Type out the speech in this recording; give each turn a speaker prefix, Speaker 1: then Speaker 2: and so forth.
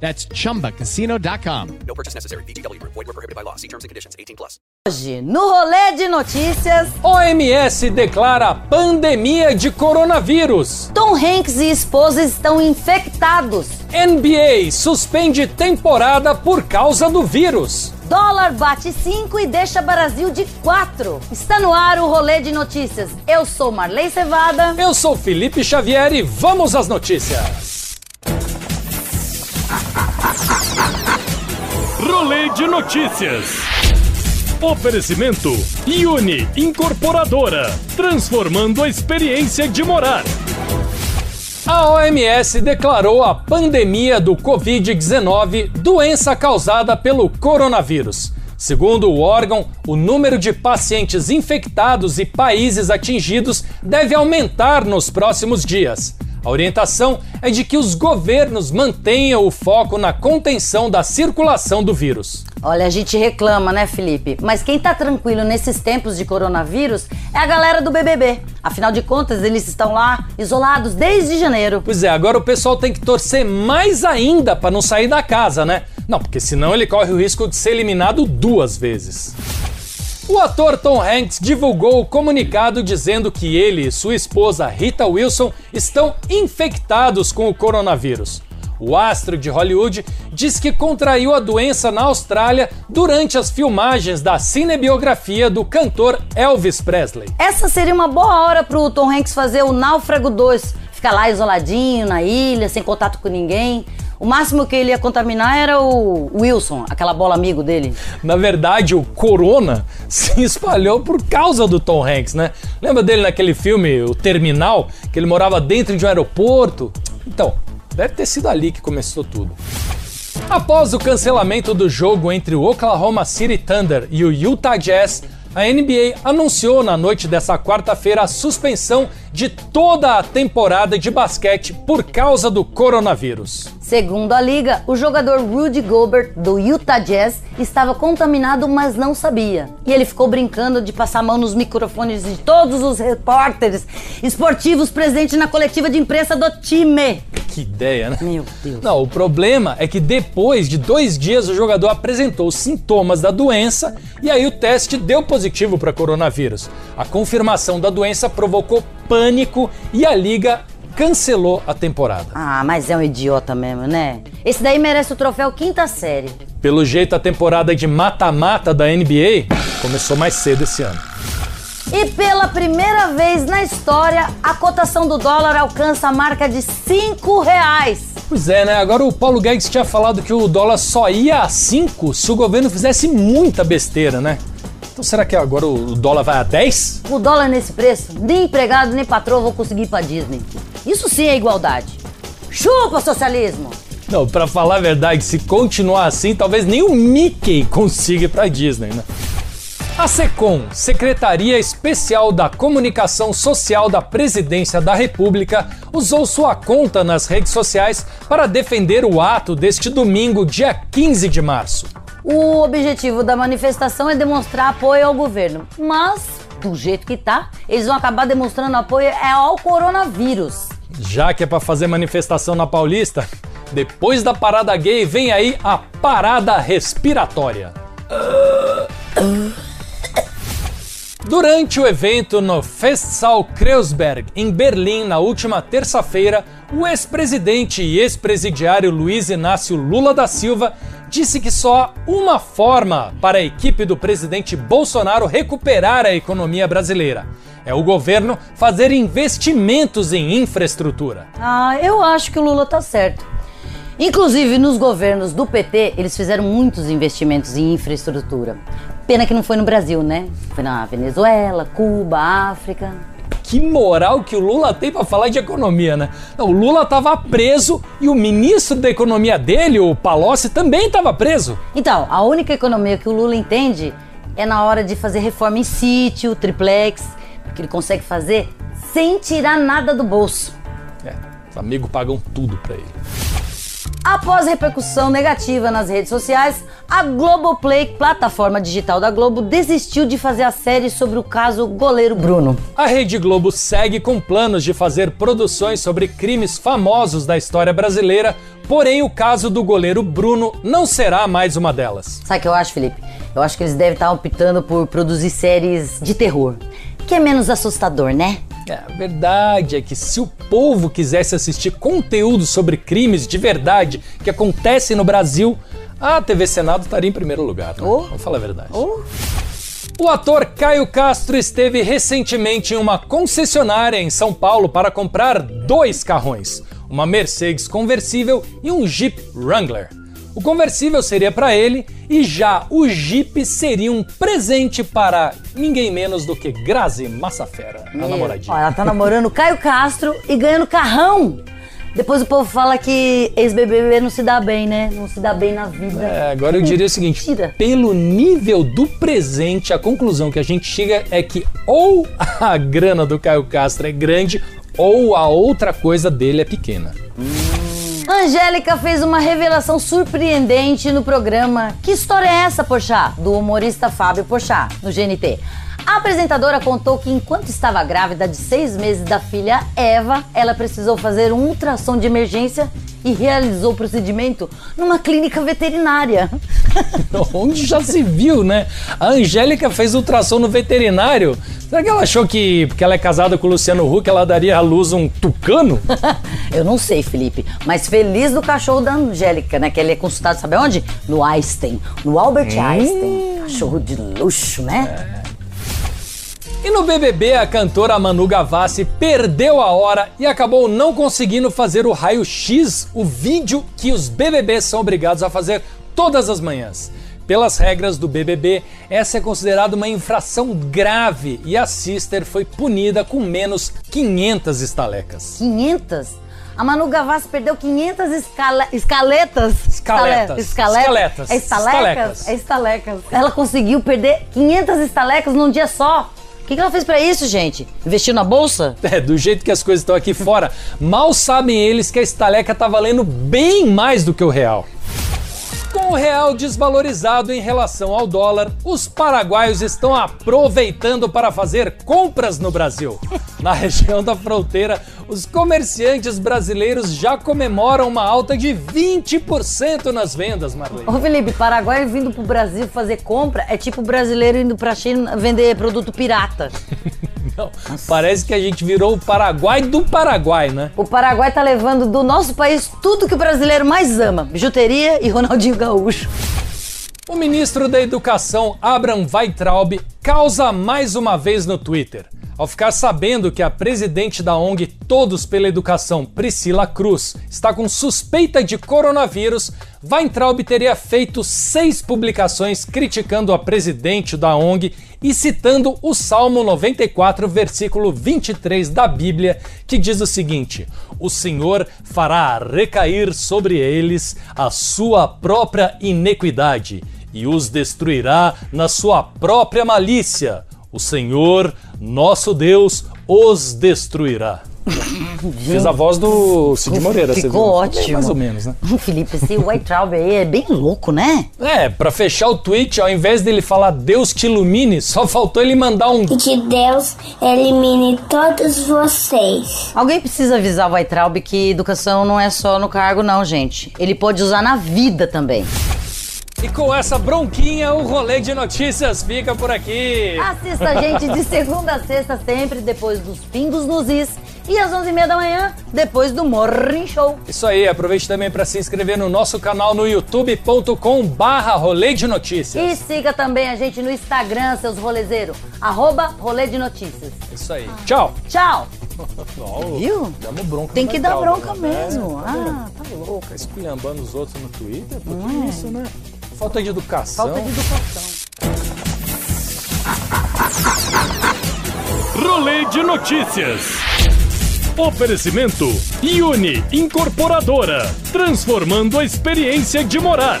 Speaker 1: That's chumbacasino.com.
Speaker 2: No purchase necessary. VGW Group. Void were prohibited by law. See terms and conditions. 18 plus.
Speaker 3: Hoje, no rolê de notícias,
Speaker 4: OMS declara pandemia de coronavírus.
Speaker 3: Tom Hanks e esposa estão infectados.
Speaker 4: NBA suspende temporada por causa do vírus.
Speaker 3: Dólar bate 5 e deixa Brasil de 4. Está no ar o rolê de notícias. Eu sou Marley Cevada.
Speaker 4: Eu sou Felipe Xavier e vamos às notícias.
Speaker 5: Rolê de notícias. Oferecimento Uni Incorporadora, transformando a experiência de morar.
Speaker 4: A OMS declarou a pandemia do Covid-19 doença causada pelo coronavírus. Segundo o órgão, o número de pacientes infectados e países atingidos deve aumentar nos próximos dias. A orientação é de que os governos mantenham o foco na contenção da circulação do vírus.
Speaker 3: Olha, a gente reclama, né, Felipe? Mas quem tá tranquilo nesses tempos de coronavírus é a galera do BBB. Afinal de contas, eles estão lá isolados desde janeiro.
Speaker 4: Pois é, agora o pessoal tem que torcer mais ainda para não sair da casa, né? Não, porque senão ele corre o risco de ser eliminado duas vezes. O ator Tom Hanks divulgou o comunicado dizendo que ele e sua esposa Rita Wilson estão infectados com o coronavírus. O astro de Hollywood diz que contraiu a doença na Austrália durante as filmagens da cinebiografia do cantor Elvis Presley.
Speaker 3: Essa seria uma boa hora pro Tom Hanks fazer o Náufrago 2. Ficar lá isoladinho na ilha, sem contato com ninguém. O máximo que ele ia contaminar era o Wilson, aquela bola amigo dele.
Speaker 4: Na verdade, o corona se espalhou por causa do Tom Hanks, né? Lembra dele naquele filme, O Terminal, que ele morava dentro de um aeroporto? Então, deve ter sido ali que começou tudo. Após o cancelamento do jogo entre o Oklahoma City Thunder e o Utah Jazz, a NBA anunciou na noite dessa quarta-feira a suspensão de toda a temporada de basquete por causa do coronavírus.
Speaker 3: Segundo a liga, o jogador Rudy Gobert do Utah Jazz estava contaminado, mas não sabia. E ele ficou brincando de passar a mão nos microfones de todos os repórteres esportivos presentes na coletiva de imprensa do time.
Speaker 4: Que ideia, né?
Speaker 3: Meu Deus.
Speaker 4: Não, o problema é que depois de dois dias o jogador apresentou sintomas da doença e aí o teste deu positivo para coronavírus. A confirmação da doença provocou pânico e a liga cancelou a temporada.
Speaker 3: Ah, mas é um idiota mesmo, né? Esse daí merece o troféu quinta série.
Speaker 4: Pelo jeito, a temporada de mata-mata da NBA começou mais cedo esse ano.
Speaker 3: E pela primeira vez na história, a cotação do dólar alcança a marca de 5 reais.
Speaker 4: Pois é, né? Agora o Paulo Guedes tinha falado que o dólar só ia a 5 se o governo fizesse muita besteira, né? Então será que agora o dólar vai a 10?
Speaker 3: O dólar nesse preço, nem empregado nem patrão vão conseguir ir pra Disney. Isso sim é igualdade. Chupa socialismo!
Speaker 4: Não, pra falar a verdade, se continuar assim, talvez nem o Mickey consiga ir pra Disney, né? A SECOM, Secretaria Especial da Comunicação Social da Presidência da República, usou sua conta nas redes sociais para defender o ato deste domingo, dia 15 de março.
Speaker 3: O objetivo da manifestação é demonstrar apoio ao governo, mas do jeito que tá, eles vão acabar demonstrando apoio é ao coronavírus.
Speaker 4: Já que é para fazer manifestação na Paulista, depois da parada gay vem aí a parada respiratória. Durante o evento no Festsaal Kreuzberg, em Berlim, na última terça-feira, o ex-presidente e ex-presidiário Luiz Inácio Lula da Silva disse que só há uma forma para a equipe do presidente Bolsonaro recuperar a economia brasileira. É o governo fazer investimentos em infraestrutura.
Speaker 3: Ah, eu acho que o Lula tá certo. Inclusive, nos governos do PT, eles fizeram muitos investimentos em infraestrutura. Pena que não foi no Brasil, né? Foi na Venezuela, Cuba, África.
Speaker 4: Que moral que o Lula tem para falar de economia, né? Não, o Lula estava preso e o ministro da economia dele, o Palocci, também estava preso.
Speaker 3: Então, a única economia que o Lula entende é na hora de fazer reforma em sítio, triplex, porque ele consegue fazer sem tirar nada do bolso.
Speaker 4: É, os amigos pagam tudo pra ele.
Speaker 3: Após repercussão negativa nas redes sociais, a Globoplay, plataforma digital da Globo, desistiu de fazer a série sobre o caso goleiro Bruno.
Speaker 4: A Rede Globo segue com planos de fazer produções sobre crimes famosos da história brasileira, porém o caso do goleiro Bruno não será mais uma delas.
Speaker 3: Sabe o que eu acho, Felipe? Eu acho que eles devem estar optando por produzir séries de terror, que é menos assustador, né?
Speaker 4: É, a verdade é que se o povo quisesse assistir conteúdo sobre crimes de verdade que acontecem no Brasil, a TV Senado estaria em primeiro lugar. Né?
Speaker 3: Oh.
Speaker 4: Vamos falar a verdade. O ator Caio Castro esteve recentemente em uma concessionária em São Paulo para comprar dois carrões, uma Mercedes conversível e um Jeep Wrangler. O conversível seria para ele e já o Jeep seria um presente para ninguém menos do que Grazi Massafera, a namoradinha.
Speaker 3: Ó, ela tá namorando o Caio Castro e ganhando carrão. Depois o povo fala que ex-BBB não se dá bem, né? Não se dá bem na vida.
Speaker 4: É, agora eu diria o seguinte:
Speaker 3: Mentira.
Speaker 4: pelo nível do presente, a conclusão que a gente chega é que ou a grana do Caio Castro é grande ou a outra coisa dele é pequena.
Speaker 3: Angélica fez uma revelação surpreendente no programa Que História é essa, Porchat? Do humorista Fábio Porchat, no GNT. A apresentadora contou que enquanto estava grávida de seis meses da filha Eva, ela precisou fazer um ultrassom de emergência e realizou o procedimento numa clínica veterinária.
Speaker 4: Onde já se viu, né? A Angélica fez ultrassom no veterinário. Será que ela achou que, porque ela é casada com o Luciano Huck, ela daria à luz um tucano?
Speaker 3: Eu não sei, Felipe, mas feliz do cachorro da Angélica, né? Que ele é consultado, sabe onde? No Einstein, no Albert Einstein. Cachorro de luxo, né?
Speaker 4: E no BBB, a cantora Manu Gavassi perdeu a hora e acabou não conseguindo fazer o raio-x, o vídeo que os BBBs são obrigados a fazer todas as manhãs. Pelas regras do BBB, essa é considerada uma infração grave e a Sister foi punida com menos 500 estalecas.
Speaker 3: 500? A Manu Gavassi perdeu 500 escala- escaletas.
Speaker 4: Escaletas.
Speaker 3: Escale-
Speaker 4: Escaletas.
Speaker 3: É estalecas?
Speaker 4: Estalecas.
Speaker 3: É estalecas. Ela conseguiu perder 500 estalecas num dia só. O que, que ela fez pra isso, gente? Investiu na bolsa?
Speaker 4: É, do jeito que as coisas estão aqui fora, mal sabem eles que a estaleca tá valendo bem mais do que o real. Com o real desvalorizado em relação ao dólar, os paraguaios estão aproveitando para fazer compras no Brasil. Na região da fronteira, os comerciantes brasileiros já comemoram uma alta de 20% nas vendas, Marlene.
Speaker 3: Ô Felipe, Paraguai vindo pro Brasil fazer compra é tipo brasileiro indo pra China vender produto pirata.
Speaker 4: Não, parece que a gente virou o Paraguai do Paraguai, né?
Speaker 3: O Paraguai tá levando do nosso país tudo que o brasileiro mais ama: bijuteria e Ronaldinho Gaúcho.
Speaker 4: O ministro da Educação, Abraham Weintraub, causa mais uma vez no Twitter. Ao ficar sabendo que a presidente da ONG Todos pela Educação, Priscila Cruz, está com suspeita de coronavírus, Weintraub teria feito seis publicações criticando a presidente da ONG e citando o Salmo 94, versículo 23 da Bíblia, que diz o seguinte: O Senhor fará recair sobre eles a sua própria iniquidade e os destruirá na sua própria malícia. O Senhor, nosso Deus, os destruirá. Fez a voz do Cid Moreira, você viu?
Speaker 3: Ficou ótimo.
Speaker 4: Mais ou menos, né?
Speaker 3: Felipe, esse White Traub aí é bem louco, né?
Speaker 4: É, pra fechar o tweet, ao invés dele falar Deus te ilumine, só faltou ele mandar um
Speaker 6: E que Deus elimine todos vocês.
Speaker 3: Alguém precisa avisar o Weitraub que educação não é só no cargo, não, gente. Ele pode usar na vida também.
Speaker 4: E com essa bronquinha, o rolê de notícias fica por aqui.
Speaker 3: Assista a gente de segunda a sexta, sempre depois dos pingos nos is. E às 11h30 da manhã, depois do Morning Show.
Speaker 4: Isso aí, aproveite também para se inscrever no nosso canal no youtube.com barra rolê de notícias.
Speaker 3: E siga também a gente no Instagram, seus rolezeiros. Arroba Rolê de Notícias.
Speaker 4: Isso aí. Tchau.
Speaker 3: Tchau!
Speaker 4: Não,
Speaker 3: Viu?
Speaker 4: Damos bronca
Speaker 3: Tem que dar bronca
Speaker 4: né?
Speaker 3: mesmo.
Speaker 4: É, tá vendo?
Speaker 3: Ah, tá louco.
Speaker 4: Ficar esculhambando os outros no Twitter, por que isso, né? Falta de educação.
Speaker 3: Falta de educação.
Speaker 5: Rolê de notícias. Oferecimento Uni Incorporadora, transformando a experiência de morar.